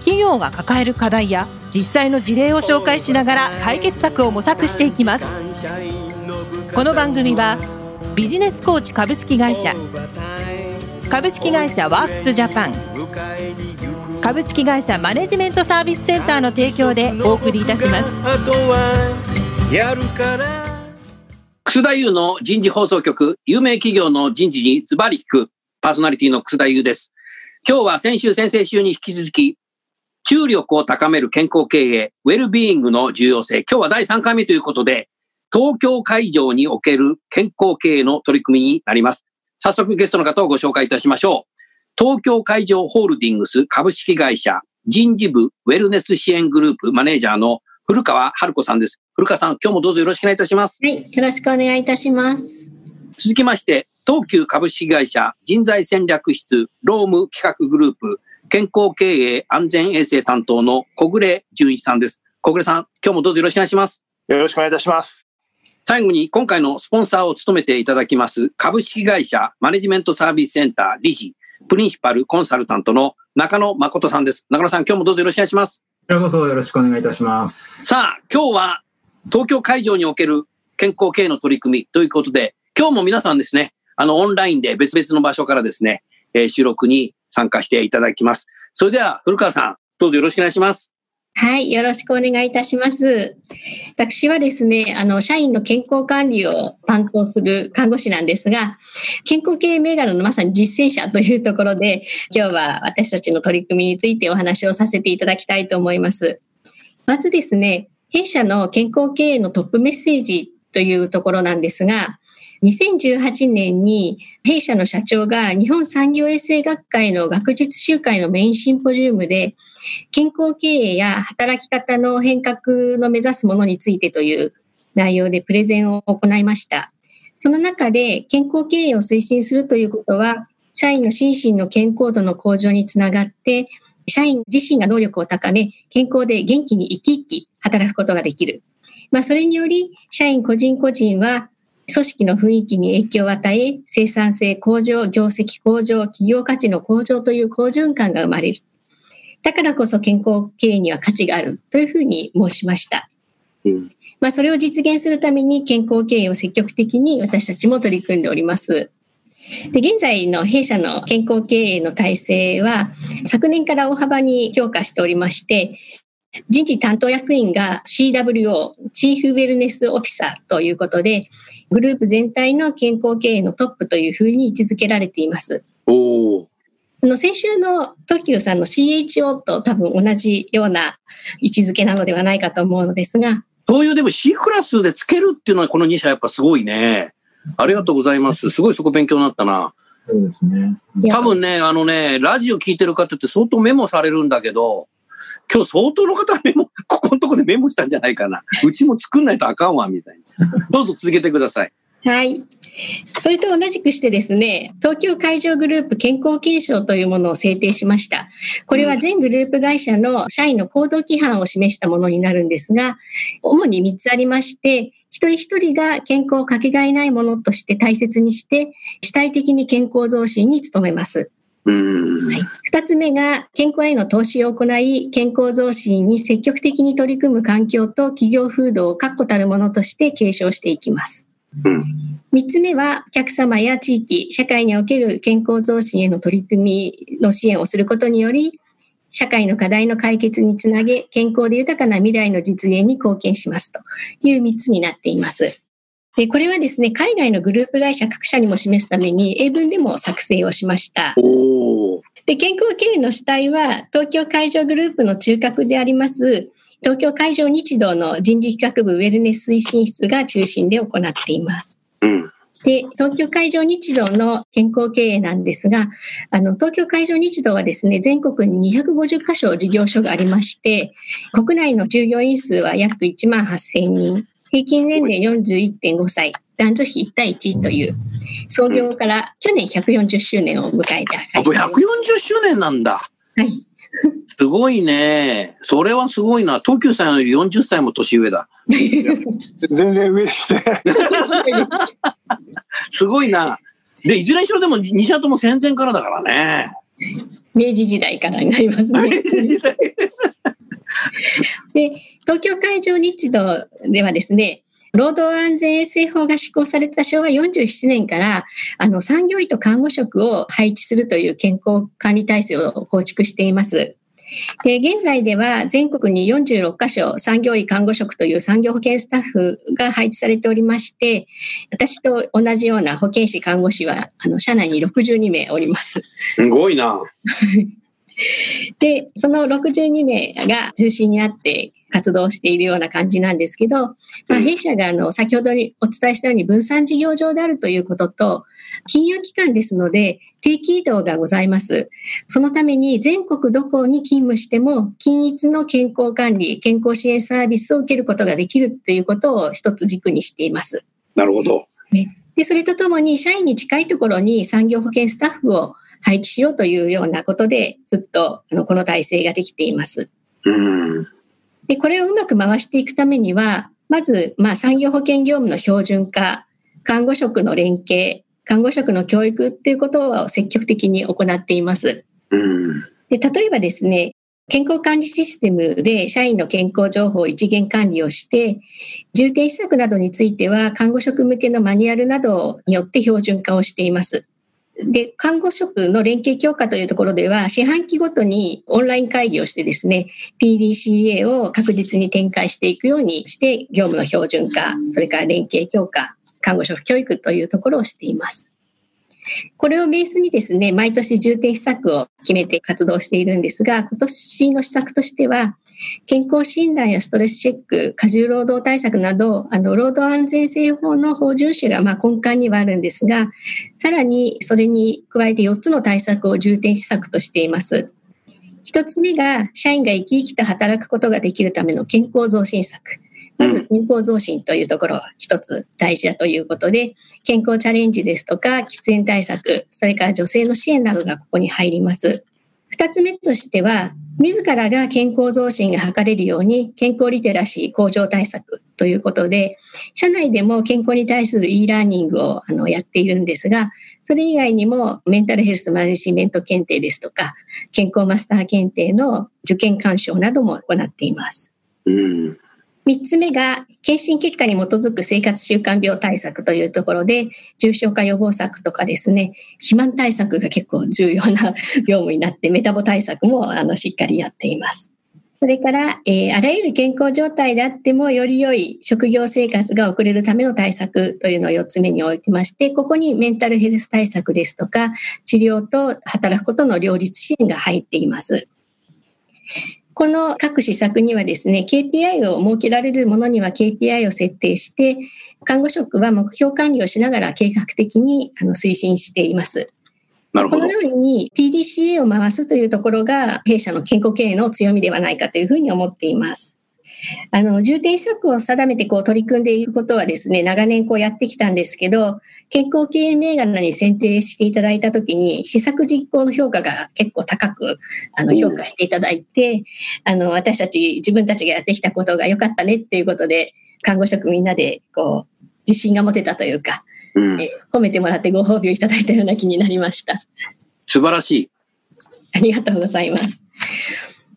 企業が抱える課題や実際の事例を紹介しながら解決策を模索していきます。この番組はビジネスコーチ株式会社株式会社ワークスジャパン株式会社マネジメントサービスセンターの提供でお送りいたします。楠田優の人事放送局有名企業の人事にズバリ聞くパーソナリティの楠田優です。今日は先週先々週に引き続き注力を高める健康経営、ウェルビーイングの重要性。今日は第3回目ということで、東京会場における健康経営の取り組みになります。早速ゲストの方をご紹介いたしましょう。東京会場ホールディングス株式会社人事部ウェルネス支援グループマネージャーの古川春子さんです。古川さん、今日もどうぞよろしくお願いいたします。はい、よろしくお願いいたします。続きまして、東急株式会社人材戦略室ローム企画グループ健康経営安全衛生担当の小暮淳一さんです。小暮さん、今日もどうぞよろしくお願いします。よろしくお願いいたします。最後に今回のスポンサーを務めていただきます株式会社マネジメントサービスセンター理事、プリンシパルコンサルタントの中野誠さんです。中野さん、今日もどうぞよろしくお願いします。こちらこそよろしくお願いいたします。さあ、今日は東京会場における健康経営の取り組みということで、今日も皆さんですね、あの、オンラインで別々の場所からですね、えー、収録に参加していただきます。それでは、古川さん、どうぞよろしくお願いします。はい、よろしくお願いいたします。私はですね、あの、社員の健康管理を担当する看護師なんですが、健康経営銘柄のまさに実践者というところで、今日は私たちの取り組みについてお話をさせていただきたいと思います。まずですね、弊社の健康経営のトップメッセージというところなんですが、2018年に弊社の社長が日本産業衛生学会の学術集会のメインシンポジウムで健康経営や働き方の変革の目指すものについてという内容でプレゼンを行いました。その中で健康経営を推進するということは社員の心身の健康度の向上につながって社員自身が能力を高め健康で元気に生き生き働くことができる。まあ、それにより社員個人個人は組織の雰囲気に影響を与え、生産性向上、業績向上、企業価値の向上という好循環が生まれる。だからこそ健康経営には価値があるというふうに申しました。うん、まあ、それを実現するために健康経営を積極的に私たちも取り組んでおります。で現在の弊社の健康経営の体制は昨年から大幅に強化しておりまして人事担当役員が CWO、チーフウェルネスオフィサーということで、グループ全体の健康経営のトップというふうに位置づけられています。おあの先週の TOKIO さんの CHO と多分同じような位置づけなのではないかと思うのですが。そういうでも C クラスでつけるっていうのはこの2社やっぱすごいね。ありがとうございます。すごいそこ勉強になったな。そうですね。多分ね、あのね、ラジオ聞いてる方って相当メモされるんだけど、今日相当の方メモ、ここのとこでメモしたんじゃないかな。うちも作んないとあかんわ、みたいな。どうぞ続けてください。はい。それと同じくしてですね、東京海上グループ健康継承というものを制定しました。これは全グループ会社の社員の行動規範を示したものになるんですが、主に3つありまして、一人一人が健康をかけがえないものとして大切にして、主体的に健康増進に努めます。はい、2つ目が健康への投資を行い健康増進に積極的に取り組む環境と企業風土を確固たるものとして継承していきます。3つ目はお客様や地域社会における健康増進への取り組みの支援をすることにより社会の課題の解決につなげ健康で豊かな未来の実現に貢献しますという3つになっています。で、これはですね、海外のグループ会社各社にも示すために英文でも作成をしました。で、健康経営の主体は東京海上グループの中核であります東京海上日動の人事企画部ウェルネス推進室が中心で行っています。うんで、東京海上日動の健康経営なんですが、あの、東京海上日動はですね、全国に250カ所事業所がありまして、国内の従業員数は約1万8000人、平均年齢41.5歳、男女比1対1という、創業から去年140周年を迎えたあ、会社140周年なんだ。はい。すごいね。それはすごいな。東急さんより40歳も年上だ。全然上ですね。すごいな。で、いずれにしろでも西社とも戦前からだからね。明治時代からになりますね。で、東京海上日動ではですね、労働安全衛生法が施行された昭和47年から、あの、産業医と看護職を配置するという健康管理体制を構築しています。で、現在では全国に46カ所産業医看護職という産業保健スタッフが配置されておりまして、私と同じような保健師看護師は、あの、社内に62名おります。すごいな。で、その62名が中心になって活動しているような感じなんですけど、まあ、弊社があの先ほどにお伝えしたように分散事業場であるということと、金融機関ですので定期移動がございます。そのために全国どこに勤務しても均一の健康管理、健康支援サービスを受けることができるっていうことを一つ軸にしています。なるほど。で、それとともに社員に近いところに産業保険スタッフを配置しようというようなことで、ずっとあのこの体制ができています。うん。で、これをうまく回していくためには、まず、まあ、産業保険業務の標準化、看護職の連携、看護職の教育っていうことを積極的に行っています。うん。で、例えばですね、健康管理システムで社員の健康情報を一元管理をして、重点施策などについては看護職向けのマニュアルなどによって標準化をしています。で、看護職の連携強化というところでは、四半期ごとにオンライン会議をしてですね、PDCA を確実に展開していくようにして、業務の標準化、それから連携強化、看護職教育というところをしています。これをベースにですね、毎年重点施策を決めて活動しているんですが、今年の施策としては、健康診断やストレスチェック、過重労働対策など、あの、労働安全性法の法遵守がまあ根幹にはあるんですが、さらにそれに加えて4つの対策を重点施策としています。一つ目が、社員が生き生きと働くことができるための健康増進策。まず健康増進というところが一つ大事だということで、健康チャレンジですとか、喫煙対策、それから女性の支援などがここに入ります。二つ目としては、自らが健康増進が図れるように健康リテラシー向上対策ということで、社内でも健康に対する e ラーニングをあのやっているんですが、それ以外にもメンタルヘルスマネジメント検定ですとか、健康マスター検定の受験鑑賞なども行っています。うん。三つ目が、検診結果に基づく生活習慣病対策というところで、重症化予防策とかですね、肥満対策が結構重要な業務になって、メタボ対策もあのしっかりやっています。それから、えーあらゆる健康状態であっても、より良い職業生活が送れるための対策というのを4つ目に置いてまして、ここにメンタルヘルス対策ですとか、治療と働くことの両立支援が入っています。この各施策にはですね、KPI を設けられるものには KPI を設定して、看護職は目標管理をしながら計画的にあの推進しています。この。ように PDCA を回すというところが弊社の健康経営の強みではないかというふうに思っています。あの、重点施策を定めてこう取り組んでいることはですね、長年こうやってきたんですけど、健康経営銘柄に選定していただいたときに、施策実行の評価が結構高く、あの、お評価していただいて、あの、私たち、自分たちがやってきたことが良かったねっていうことで、看護職みんなで、こう、自信が持てたというか、うん。え褒めてもらってご褒美をいただいたような気になりました。素晴らしい。ありがとうございます。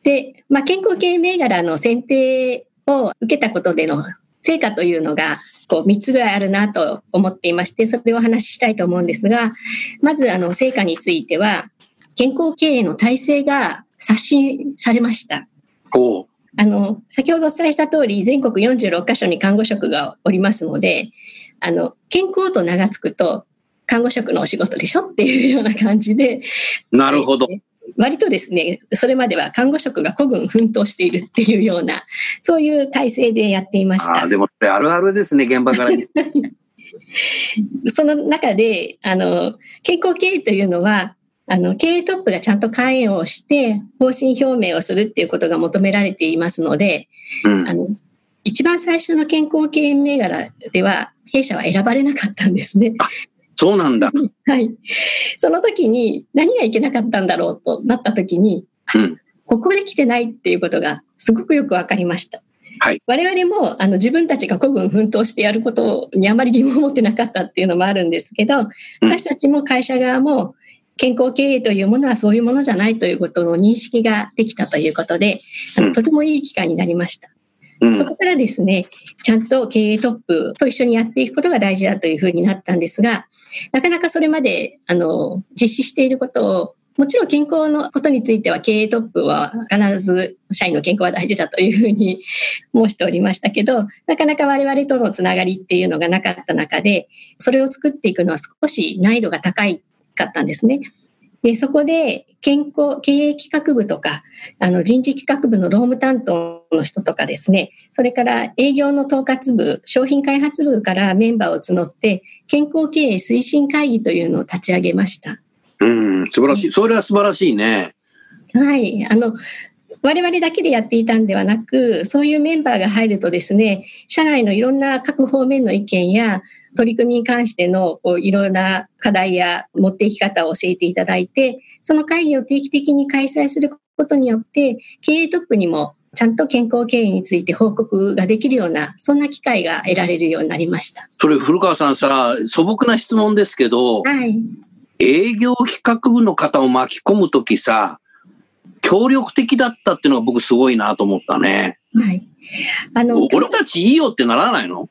で、まあ、健康系銘柄の選定を受けたことでの成果というのが、こう、3つぐらいあるなと思っていまして、それをお話ししたいと思うんですが、まず、あの、成果については、健康経営の体制が刷新されました。あの、先ほどお伝えした通り、全国46カ所に看護職がおりますので、あの、健康と名が付くと、看護職のお仕事でしょっていうような感じで、なるほど。割とですね、それまでは看護職が孤軍奮闘しているっていうような、そういう体制でやっていましたああ、。でも、あるあるですね、現場から。その中で、あの、健康経営というのは、あの、経営トップがちゃんと会員をして、方針表明をするっていうことが求められていますので、うんあ。の、一番最初の健康経営銘柄では、弊社は選ばれなかったんですね。そうなんだ。はい。その時に何がいけなかったんだろうとなった時に、うん、ここで来てないっていうことがすごくよくわかりました。はい、我々もあの自分たちが孤軍奮闘してやることにあまり疑問を持ってなかったっていうのもあるんですけど、私たちも会社側も健康経営というものはそういうものじゃないということの認識ができたということで、とてもいい機会になりました。そこからですね、ちゃんと経営トップと一緒にやっていくことが大事だというふうになったんですが、なかなかそれまで、あの、実施していることをもちろん健康のことについては経営トップは必ず社員の健康は大事だというふうに申しておりましたけど、なかなか我々とのつながりっていうのがなかった中で、それを作っていくのは少し難易度が高かったんですね。で、そこで健康、経営企画部とか、あの人事企画部の労務担当の人とかですね、それから営業の統括部、商品開発部からメンバーを募って、健康経営推進会議というのを立ち上げました。うん、素晴らしい。それは素晴らしいね。はい。あの、我々だけでやっていたんではなく、そういうメンバーが入るとですね、社内のいろんな各方面の意見や、取り組みに関してのこういろんな課題や持っていき方を教えていただいて、その会議を定期的に開催することによって、経営トップにもちゃんと健康経営について報告ができるような、そんな機会が得られるようになりました。それ、古川さんさ、素朴な質問ですけど、はい、営業企画部の方を巻き込むときさ、協力的だったっていうのが僕すごいなと思ったね。はい。あの、俺たちいいよってならないの？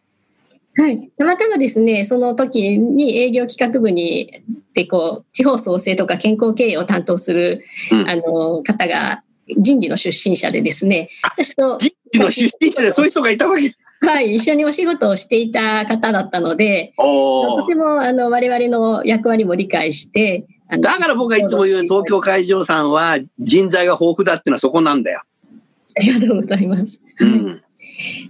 はい。たまたまですね、その時に営業企画部に、で、こう、地方創生とか健康経営を担当する、うん、あの、方が、人事の出身者でですね、私と。人事の出身者でそういう人がいたわけはい、一緒にお仕事をしていた方だったので、とても、あの、我々の役割も理解して、だから僕がいつも言う東京海上さんは人材が豊富だっていうのはそこなんだよ。ありがとうございます。うん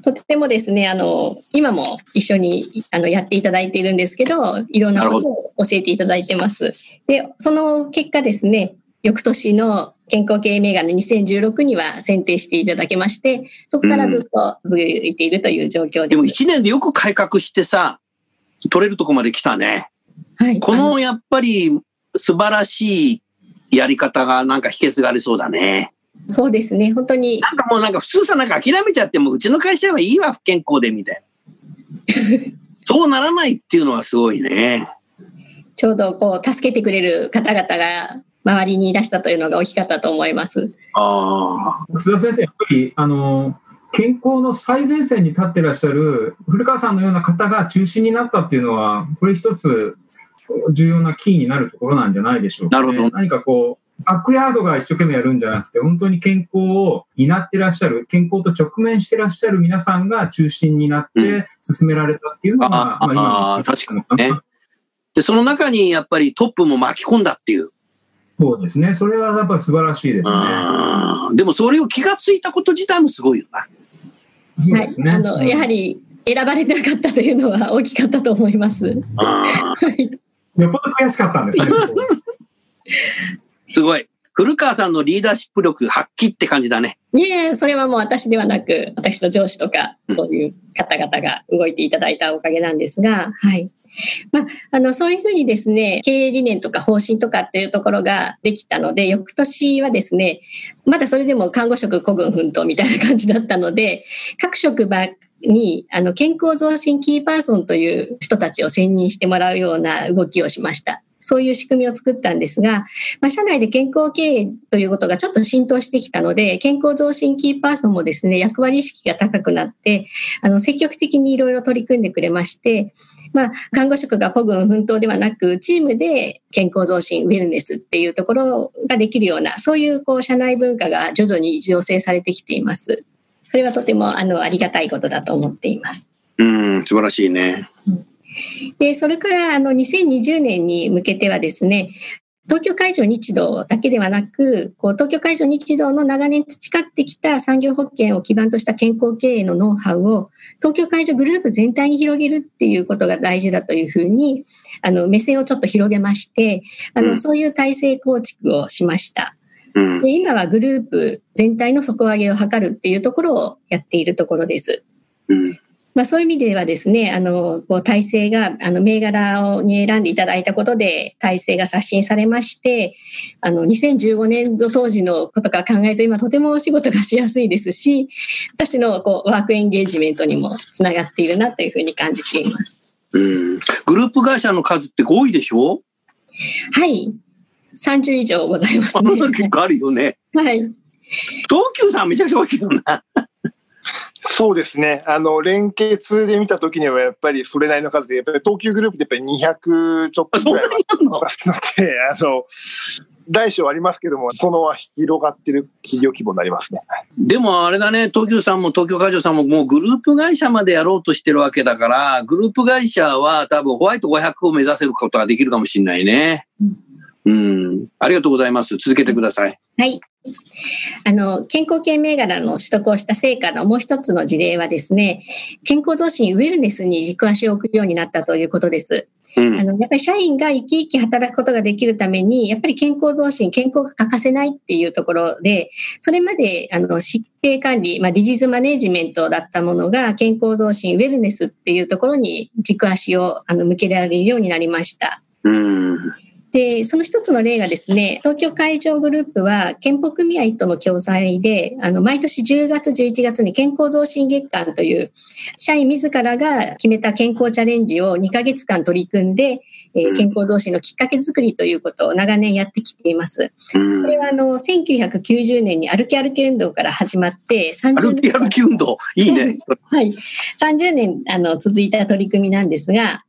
とてもですね、あの、今も一緒にあのやっていただいているんですけど、いろんなことを教えていただいてます。で、その結果ですね、翌年の健康経営銘柄2016には選定していただけまして、そこからずっと続いているという状況です。うん、でも1年でよく改革してさ、取れるとこまで来たね。はい。このやっぱり素晴らしいやり方がなんか秘訣がありそうだね。そうですね、本当に。なんかもうなんか普通さ、なんか諦めちゃっても、うちの会社はいいわ、不健康で、みたいな。そうならないっていうのはすごいね。ちょうどこう、助けてくれる方々が周りにいらしたというのが大きかったと思います。ああ。須田先生、やっぱり、あの、健康の最前線に立ってらっしゃる古川さんのような方が中心になったっていうのは、これ一つ重要なキーになるところなんじゃないでしょうか、ね、なるほど。何かこう、バックヤードが一生懸命やるんじゃなくて、本当に健康を担ってらっしゃる、健康と直面してらっしゃる皆さんが中心になって進められたっていうのが、うん、まあ、今確かにね。で、その中にやっぱりトップも巻き込んだっていう。そうですね。それはやっぱり素晴らしいですね。でもそれを気がついたこと自体もすごいよな。はい。あの、やはり選ばれなかったというのは大きかったと思います。はい。よっぽど悔しかったんですね。すごい。古川さんのリーダーシップ力発揮って感じだね。いえ、それはもう私ではなく、私の上司とか、そういう方々が動いていただいたおかげなんですが、はい。まあ、あの、そういうふうにですね、経営理念とか方針とかっていうところができたので、翌年はですね、まだそれでも看護職孤軍奮闘みたいな感じだったので、各職場に、あの、健康増進キーパーソンという人たちを選任してもらうような動きをしました。そういう仕組みを作ったんですが、まあ、社内で健康経営ということがちょっと浸透してきたので、健康増進キーパーソンもですね、役割意識が高くなって、あの、積極的にいろいろ取り組んでくれまして、まあ、看護職が孤軍奮闘ではなく、チームで健康増進、ウェルネスっていうところができるような、そういうこう社内文化が徐々に醸成されてきています。それはとてもあのありがたいことだと思っています。うん、素晴らしいね。うんで、それからあの2020年に向けてはですね、東京海上日動だけではなく、こう東京海上日動の長年培ってきた産業保険を基盤とした健康経営のノウハウを東京海上グループ全体に広げるっていうことが大事だというふうに、あの目線をちょっと広げまして、あの、そういう体制構築をしました。で今はグループ全体の底上げを図るっていうところをやっているところです。うん。まあ、そういう意味ではですね、あの、こう体制が、あの、銘柄をに選んでいただいたことで、体制が刷新されまして、あの、2015年度当時のことから考えると、今とてもお仕事がしやすいですし、私のこうワークエンゲージメントにもつながっているなというふうに感じています。うん。グループ会社の数って多いでしょ？はい。30以上ございますあね。結構あるよね。はい。東急さんめちゃくちゃ多いけどな。そうですね。あの、連結で見たときには、やっぱりそれなりの数で、やっぱり東急グループってやっぱり200ちょっとぐらいにあんのあの、大小ありますけども、そのは広がってる企業規模になりますね。でもあれだね、東急さんも東京海上さんももうグループ会社までやろうとしてるわけだから、グループ会社は多分ホワイト500を目指せることができるかもしれないね。うん。ありがとうございます。続けてください。はい。あの、健康系銘柄の取得をした成果のもう一つの事例はですね、健康増進ウェルネスに軸足を置くようになったということです。うんあ。の、やっぱり社員が生き生き働くことができるために、やっぱり健康増進、健康が欠かせないっていうところで、それまで、あの、疾病管理、まあ、ディジーズマネジメントだったものが、健康増進、ウェルネスっていうところに軸足をあの向けられるようになりました。うん。で、その一つの例がですね、東京海上グループは健保組合との共催で、あの、毎年10月、11月に健康増進月間という、社員自らが決めた健康チャレンジを2ヶ月間取り組んで、えーうん健康増進のきっかけ作りということを長年やってきています。うんこれはあの、1990年に歩き歩き運動から始まって、30歩き歩き運動。いいね。はい。30年、あの、続いた取り組みなんですが、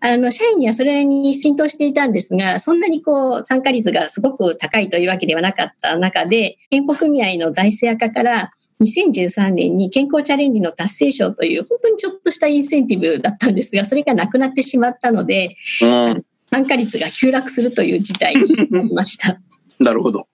あの、社員にはそれに浸透していたんですが、そんなにこう、参加率がすごく高いというわけではなかった中で、健保組合の財政赤から、2013年に健康チャレンジの達成賞という、本当にちょっとしたインセンティブだったんですが、それがなくなってしまったので、うん。参加率が急落するという事態になりました。なるほど。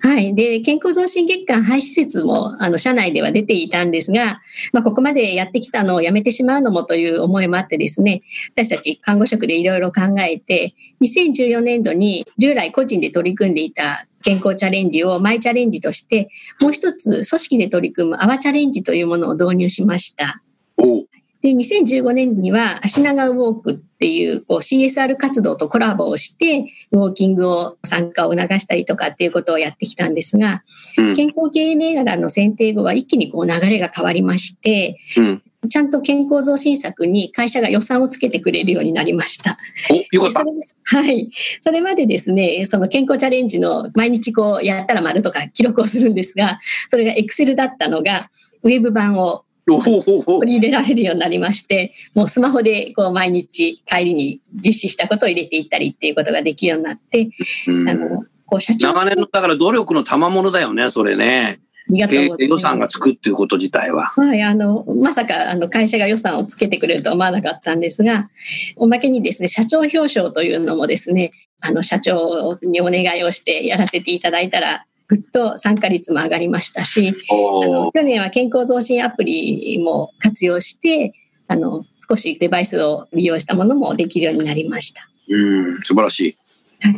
はい。で、健康増進月間廃止説も、あの、社内では出ていたんですが、まあ、ここまでやってきたのをやめてしまうのもという思いもあってですね、私たち看護職でいろいろ考えて、2014年度に従来個人で取り組んでいた健康チャレンジをマイチャレンジとして、もう一つ組織で取り組むアワチャレンジというものを導入しました。おで、2015年には、足長ウォークっていうこう CSR 活動とコラボをして、ウォーキングを参加を促したりとかっていうことをやってきたんですが、うん健康経営銘柄の選定後は一気にこう流れが変わりまして、うん。ちゃんと健康増進策に会社が予算をつけてくれるようになりました。お、よかったはい。それまでですね、その健康チャレンジの毎日こうやったら丸とか記録をするんですが、それが Excel だったのが、ウェブ版を取り入れられるようになりまして、もうスマホでこう毎日帰りに実施したことを入れていったりっていうことができるようになって、うんあの、こう社長長年の、だから努力の賜物だよね、それね。予算がつくっていうこと自体は。はい、あの、まさか、あの、会社が予算をつけてくれるとは思わなかったんですが、おまけにですね、社長表彰というのもですね、あの、社長にお願いをしてやらせていただいたら、ぐっと参加率も上がりましたし、あおの去年は健康増進アプリも活用して、あの、少しデバイスを利用したものもできるようになりました。うん、素晴らしい。で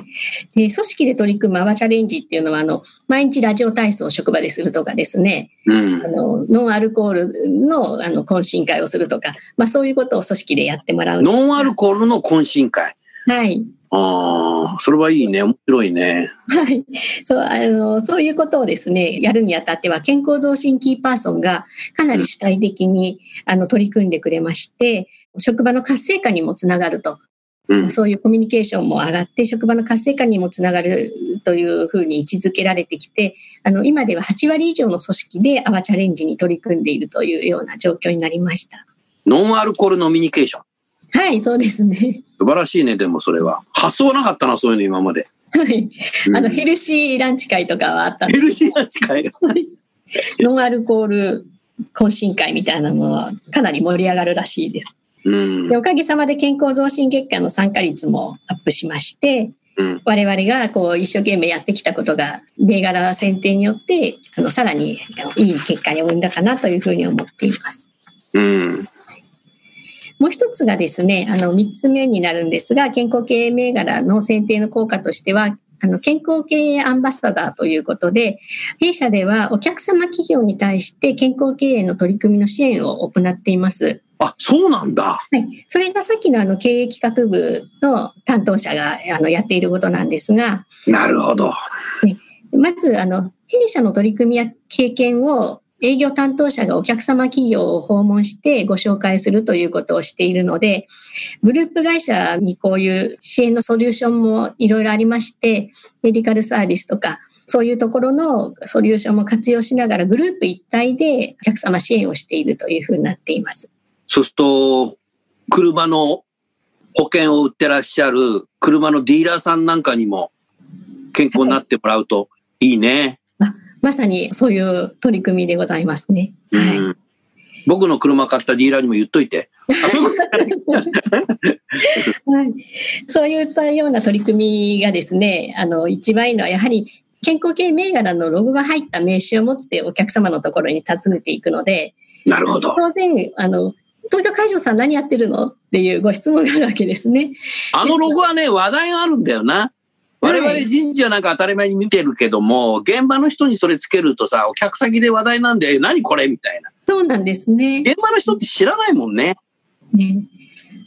組織で取り組むアワチャレンジっていうのは、あの、毎日ラジオ体操を職場でするとかですね、うんあ。の、ノンアルコールの、あの、懇親会をするとか、まあそういうことを組織でやってもらう。ノンアルコールの懇親会。はい。ああ、それはいいね。面白いね。はい。そう、あの、そういうことをですね、やるにあたっては、健康増進キーパーソンがかなり主体的に、あの、取り組んでくれまして、職場の活性化にもつながると。うん。そういうコミュニケーションも上がって、職場の活性化にもつながるというふうに位置づけられてきて、あの、今では8割以上の組織でアワチャレンジに取り組んでいるというような状況になりました。ノンアルコールノミニケーション。はい、そうですね。素晴らしいね、でもそれは。発想はなかったな、そういうの今まで。はい。うんあの、ヘルシーランチ会とかはあったんですヘルシーな近い。ノンアルコール懇親会みたいなものはかなり盛り上がるらしいです。うんで。おかげさまで健康増進月間の参加率もアップしまして、うん。我々がこう一生懸命やってきたことが銘柄選定によってあのさらにいい結果に生んだかなというふうに思っています。うん。もう一つがですね、あの三つ目になるんですが、健康経営銘柄の選定の効果としては、あの、健康経営アンバサダーということで、弊社ではお客様企業に対して健康経営の取り組みの支援を行っています。あ、そうなんだ。はい。それがさっきのあの、経営企画部の担当者が、あの、やっていることなんですが、なるほど。まず、あの、弊社の取り組みや経験を営業担当者がお客様企業を訪問してご紹介するということをしているので、グループ会社にこういう支援のソリューションもいろいろありまして、メディカルサービスとか、そういうところのソリューションも活用しながらグループ一体でお客様支援をしているというふうになっています。そうすると、車の保険を売ってらっしゃる車のディーラーさんなんかにも健康になってもらうといいね。まさにそういう取り組みでございますね。はい。うん僕の車買ったディーラーにも言っといて。あ、そういうこと？はい、そういったような取り組みがですね、あの、一番いいのはやはり健康系銘柄のロゴが入った名刺を持ってお客様のところに訪ねていくので、なるほど。当然、あの、東京会場さん何やってるの？っていうご質問があるわけですね。あのロゴはね、話題があるんだよな。我々人事はなんか当たり前に見てるけども、現場の人にそれつけるとさ、お客先で話題なんで、え何これみたいな。そうなんですね。現場の人って知らないもんね。ね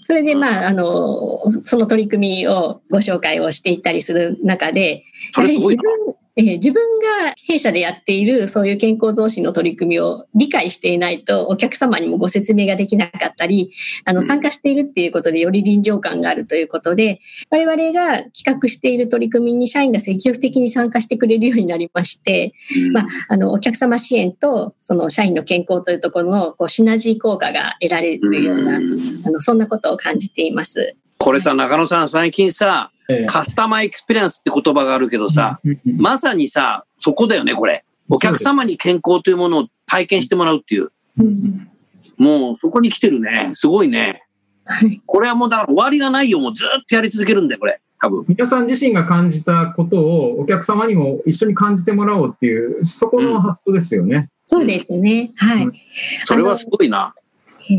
それで、まあ、あの、その取り組みをご紹介をしていったりする中で、それすごい自分えー自分が弊社でやっているそういう健康増進の取り組みを理解していないとお客様にもご説明ができなかったり、あのうん。参加しているっていうことでより臨場感があるということで、我々が企画している取り組みに社員が積極的に参加してくれるようになりまして、うん。まあ、あの、お客様支援とその社員の健康というところのこうシナジー効果が得られるような、うん。あの、そんなことを感じています。これさ、中野さん、最近さ、ええカスタマーエクスペリエンスって言葉があるけどさ、まさにさ、そこだよね、これ。お客様に健康というものを体験してもらうっていう。うんもうそこに来てるね。すごいね。はいこれはもうだから終わりがないよ。もうずっとやり続けるんだよ、これ。多分。皆さん自身が感じたことをお客様にも一緒に感じてもらおうっていう、そこの発想ですよね。そうですね。はい。それはすごいな。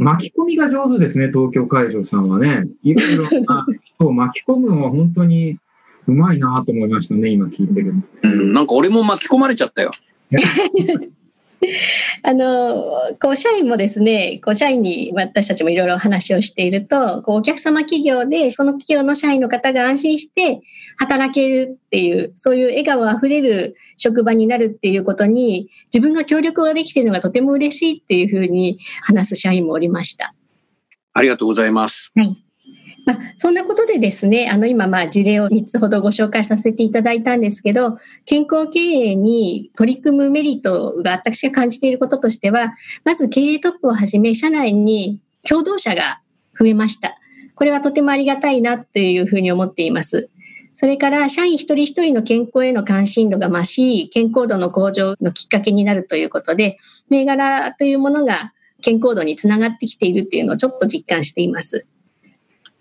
巻き込みが上手ですね、東京会場さんはね。いろいろな人を巻き込むのは本当にうまいなと思いましたね、今聞いてる。うん、なんか俺も巻き込まれちゃったよ。あの、こう、社員もですね、こう、社員に私たちもいろいろ話をしていると、こう、お客様企業で、その企業の社員の方が安心して働けるっていう、そういう笑顔あふれる職場になるっていうことに、自分が協力ができているのがとても嬉しいっていうふうに話す社員もおりました。ありがとうございます。まあ、そんなことでですね、あの今まあ事例を3つほどご紹介させていただいたんですけど、健康経営に取り組むメリットが私が感じていることとしては、まず経営トップをはじめ社内に共同者が増えました。これはとてもありがたいなっていうふうに思っています。それから社員一人一人の健康への関心度が増し、健康度の向上のきっかけになるということで、銘柄というものが健康度につながってきているっていうのをちょっと実感しています。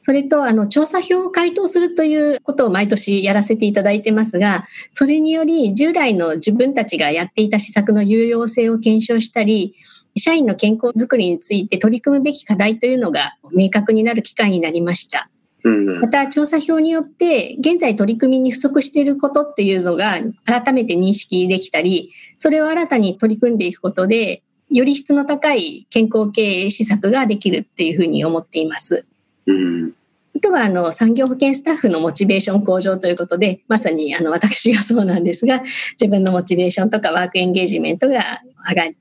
それと、あの、調査票を回答するということを毎年やらせていただいてますが、それにより従来の自分たちがやっていた施策の有用性を検証したり、社員の健康づくりについて取り組むべき課題というのが明確になる機会になりました。うんま。た、調査票によって、現在取り組みに不足していることっていうのが改めて認識できたり、それを新たに取り組んでいくことで、より質の高い健康経営施策ができるっていうふうに思っています。うん。あとはあの産業保険スタッフのモチベーション向上ということで、まさにあの私がそうなんですが、自分のモチベーションとかワークエンゲージメントが上がっ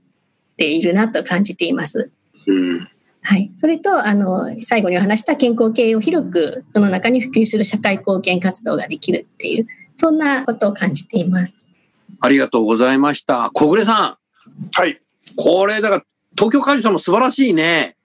ているなと感じています。うん。はい。それと、あの、最後にお話した健康経営を広く世の中に普及する社会貢献活動ができるっていう、そんなことを感じています。ありがとうございました。小暮さはい。ん、これ、だから、東京会場さんも素晴らしいね。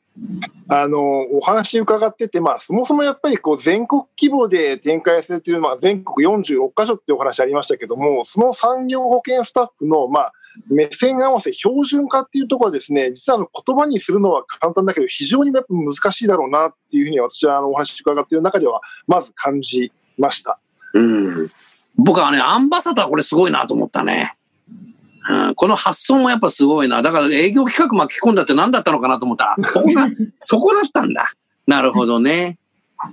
あの、お話伺ってて、まあ、そもそもやっぱりこう全国規模で展開されている、まあ、全国46カ所っていうお話ありましたけども、その産業保険スタッフの、まあ、目線合わせ、標準化っていうところはですね、実はあの言葉にするのは簡単だけど、非常にやっぱ難しいだろうなっていうふうに私はあのお話伺っている中では、まず感じました。うん。僕はね、アンバサダーこれすごいなと思ったね。うん、この発想もやっぱすごいな。だから営業企画巻き込んだって何だったのかなと思ったら、そこが、そこだったんだ。なるほどね。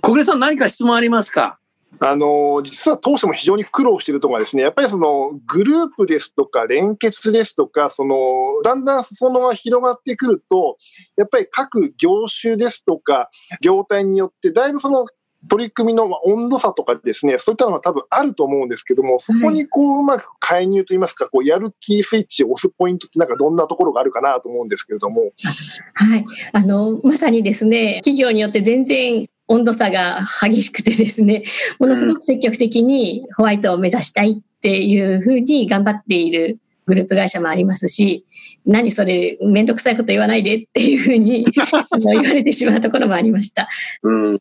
小暮さん何か質問ありますか？あの実は当初も非常に苦労しているところはですね、やっぱりそのグループですとか連結ですとか、そのだんだん裾野が広がってくると、やっぱり各業種ですとか、業態によって、だいぶその取り組みの温度差とかですね、そういったのが多分あると思うんですけども、そこにこううまく介入といいますか、こうやるキースイッチを押すポイントってなんかどんなところがあるかなと思うんですけれども。はい。あの、まさにですね、企業によって全然温度差が激しくてですね、ものすごく積極的にホワイトを目指したいっていうふうに頑張っているグループ会社もありますし、何それ、めんどくさいこと言わないでっていうふうに 言われてしまうところもありました。うん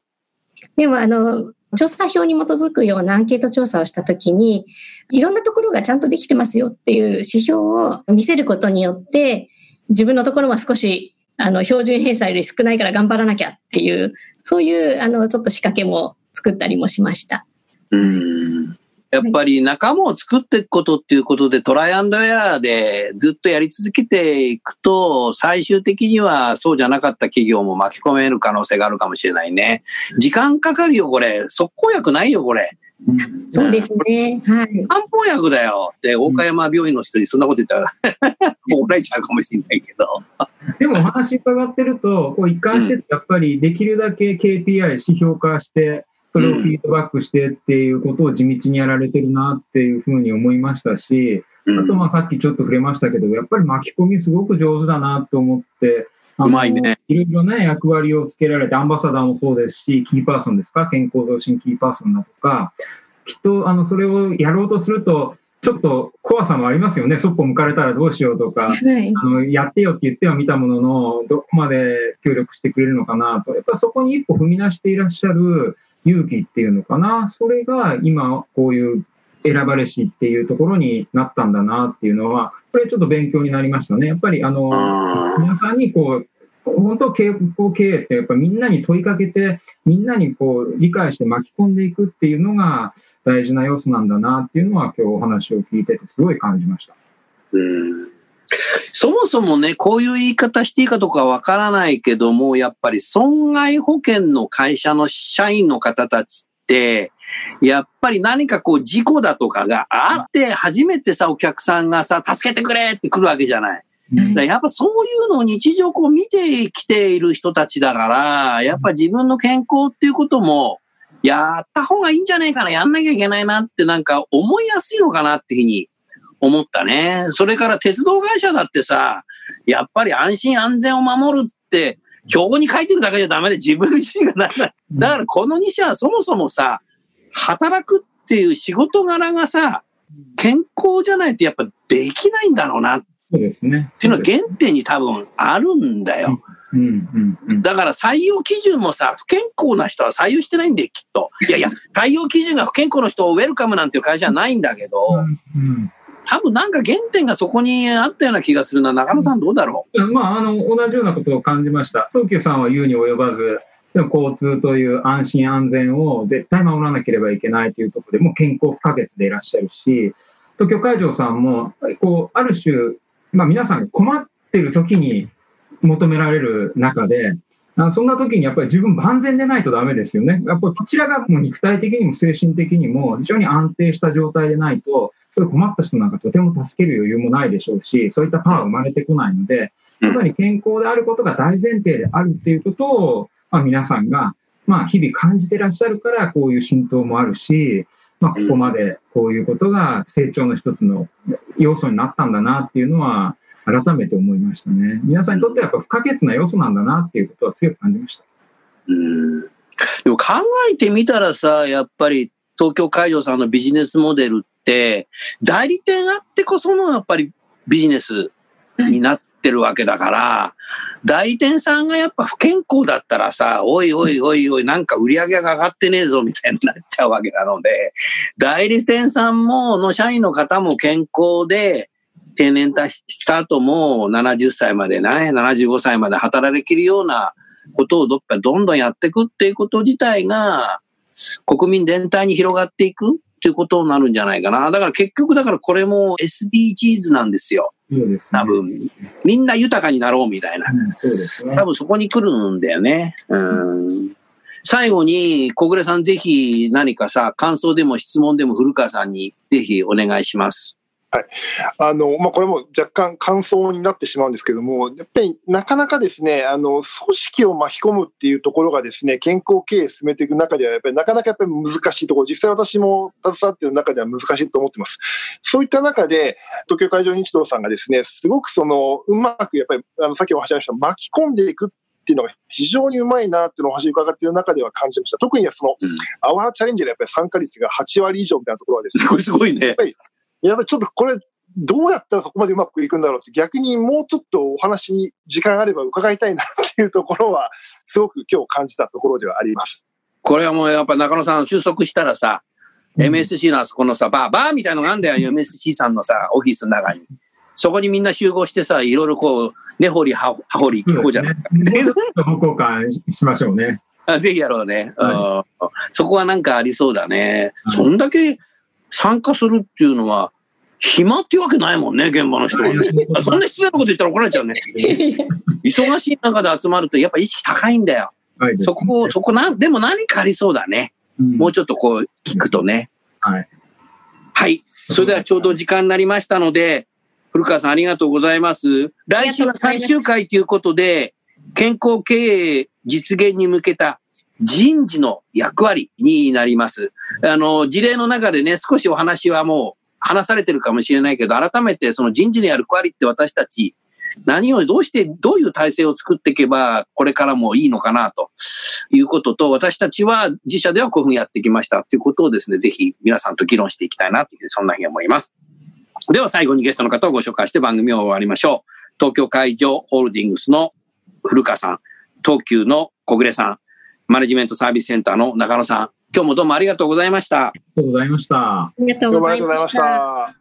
でも、あの、調査票に基づくようなアンケート調査をしたときに、いろんなところがちゃんとできてますよっていう指標を見せることによって、自分のところは少し、あの、標準偏差より少ないから頑張らなきゃっていう、そういう、あの、ちょっと仕掛けも作ったりもしました。うんやっぱり仲間を作っていくことっていうことでトライアンドエラーでずっとやり続けていくと最終的にはそうじゃなかった企業も巻き込める可能性があるかもしれないね。時間かかるよ、これ。速攻薬ないよ、これ。そうですね。はい。漢方薬だよって、大岡山病院の人にそんなこと言ったら怒られちゃうかもしれないけど。でもお話伺ってると、こう一貫してやっぱりできるだけ KPI 指標化して、それをフィードバックしてっていうことを地道にやられてるなっていうふうに思いましたし、あとまあさっきちょっと触れましたけど、やっぱり巻き込みすごく上手だなと思って、うまいね。いろいろね、役割をつけられて、アンバサダーもそうですし、キーパーソンですか、健康増進キーパーソンだとか、きっと、あの、それをやろうとすると、ちょっと怖さもありますよね。そっぽ向かれたらどうしようとか、はい、あのやってよって言っては見たものの、どこまで協力してくれるのかなと。やっぱそこに一歩踏み出していらっしゃる勇気っていうのかな。それが今こういう選ばれしっていうところになったんだなっていうのは、これちょっと勉強になりましたね。やっぱりあの、皆さんにこう、本当、経営経営ってやっぱみんなに問いかけて、みんなにこう理解して巻き込んでいくっていうのが大事な要素なんだなっていうのは今日お話を聞いててすごい感じました。うんそもそもね、こういう言い方していいかとかわからないけども、やっぱり損害保険の会社の社員の方たちって、やっぱり何かこう事故だとかがあって初めてさ、お客さんがさ、助けてくれって来るわけじゃない。やっぱそういうのを日常こう見てきている人たちだから、やっぱ自分の健康っていうことも、やった方がいいんじゃないかな、やんなきゃいけないなってなんか思いやすいのかなっていうふうに思ったね。それから鉄道会社だってさ、やっぱり安心安全を守るって、標語に書いてるだけじゃダメで自分自身がなさだからこの2社はそもそもさ、働くっていう仕事柄がさ、健康じゃないとやっぱできないんだろうなっそうですね。っていうのは原点に多分あるんだよ。だから採用基準もさ、不健康な人は採用してないんで、きっと。いやいや、採用基準が不健康の人をウェルカムなんていう会社はないんだけど、多分なんか原点がそこにあったような気がするな。中野さんどうだろう、まあ、あの、同じようなことを感じました。東急さんは言うに及ばず、でも交通という安心安全を絶対守らなければいけないというところでも健康不可欠でいらっしゃるし、東京海上さんも、こう、ある種、まあ、皆さん困ってる時に求められる中で、そんな時にやっぱり自分万全でないとダメですよね。やっぱりこちらがもう肉体的にも精神的にも非常に安定した状態でないと、そういう困った人なんかとても助ける余裕もないでしょうし、そういったパワー生まれてこないので、まさに健康であることが大前提であるっていうことを、まあ、皆さんがまあ、日々感じてらっしゃるから、こういう浸透もあるし、まあ、ここまでこういうことが成長の一つの要素になったんだなっていうのは、改めて思いましたね。皆さんにとってはやっぱ不可欠な要素なんだなっていうことは強く感じました。うんでも考えてみたらさ、やっぱり東京海上さんのビジネスモデルって、代理店あってこそのやっぱりビジネスになってるわけだから、代理店さんがやっぱ不健康だったらさ、おいおいおいおい、なんか売り上げが上がってねえぞみたいになっちゃうわけなので、代理店さんも、の社員の方も健康で、定年化した後も70歳までね、75歳まで働できるようなことをどっかどんどんやっていくっていうこと自体が、国民全体に広がっていくっていうことになるんじゃないかな。だから結局だからこれも SDGs なんですよ。多分、みんな豊かになろうみたいな。うん、そうですね。多分そこに来るんだよね。うん。最後に、小暮さんぜひ何かさ、感想でも質問でも古川さんにぜひお願いします。はい。あの、まあ、これも若干感想になってしまうんですけども、やっぱりなかなかですね、あの、組織を巻き込むっていうところがですね、健康経営進めていく中では、やっぱりなかなかやっぱり難しいところ、実際私も携わっている中では難しいと思ってます。そういった中で、東京海上日動さんがですね、すごくその、うまくやっぱり、あの、さっきお話ししました、巻き込んでいくっていうのが非常にうまいなっていうのをお話伺っている中では感じました。特にその、うんアワーチャレンジのやっぱり参加率が8割以上みたいなところはですね、これすごいね。やっぱりちょっとこれ、どうやったらそこまでうまくいくんだろうって、逆にもうちょっとお話、時間あれば伺いたいなっていうところは、すごく今日感じたところではあります。これはもうやっぱ中野さん収束したらさ、MSC のあそこのさ、バー、バーみたいのがあるんだよ、MSC さんのさ、オフィスの中に。そこにみんな集合してさ、いろいろこう、根掘り葉葉掘り聞こうじゃない？もうちょっと方向感しましょうね。あぜひやろうね、はうんそこはなんかありそうだね。はいそんだけ参加するっていうのは、暇っていうわけないもんね、現場の人はね。あそんな失礼なこと言ったら怒られちゃうね。忙しい中で集まるとやっぱ意識高いんだよ。はいねそこ、そこなん、でも何かありそうだね。うんもうちょっとこう聞くとね。はい。はい。それではちょうど時間になりましたので、古川さんありがとうございます。来週は最終回ということで、健康経営実現に向けた人事の役割になります。あの、事例の中でね、少しお話はもう話されてるかもしれないけど、改めてその人事の役割って私たち、何をどうして、どういう体制を作っていけば、これからもいいのかなということと、私たちは自社ではこういうふうにやってきましたということをですね、ぜひ皆さんと議論していきたいなという、そんなふうに思います。では最後にゲストの方をご紹介して番組を終わりましょう。東京海上ホールディングスの古川さん、東急の小暮さん、マネジメントサービスセンターの中野さん、今日もどうもありがとうございました。ありがとうございました。ありがとうございました。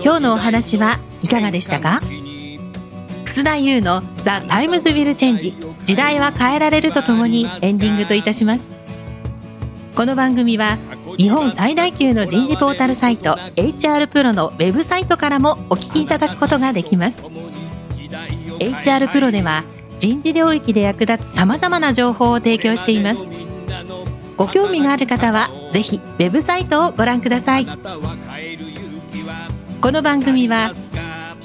今日のお話はいかがでしたか？楠田祐の「The Times Will Change。時代は変えられる」とともにエンディングといたします。この番組は日本最大級の人事ポータルサイト HR プロのウェブサイトからもお聞きいただくことができます。HR プロでは人事領域で役立つさまざまな情報を提供しています。ご興味がある方はぜひウェブサイトをご覧ください。この番組は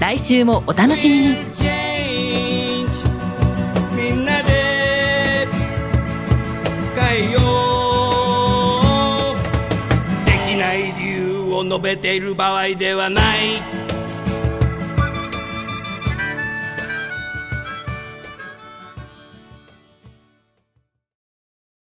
来週もお楽しみに。みんなで変えよう。できない理由を述べている場合ではない。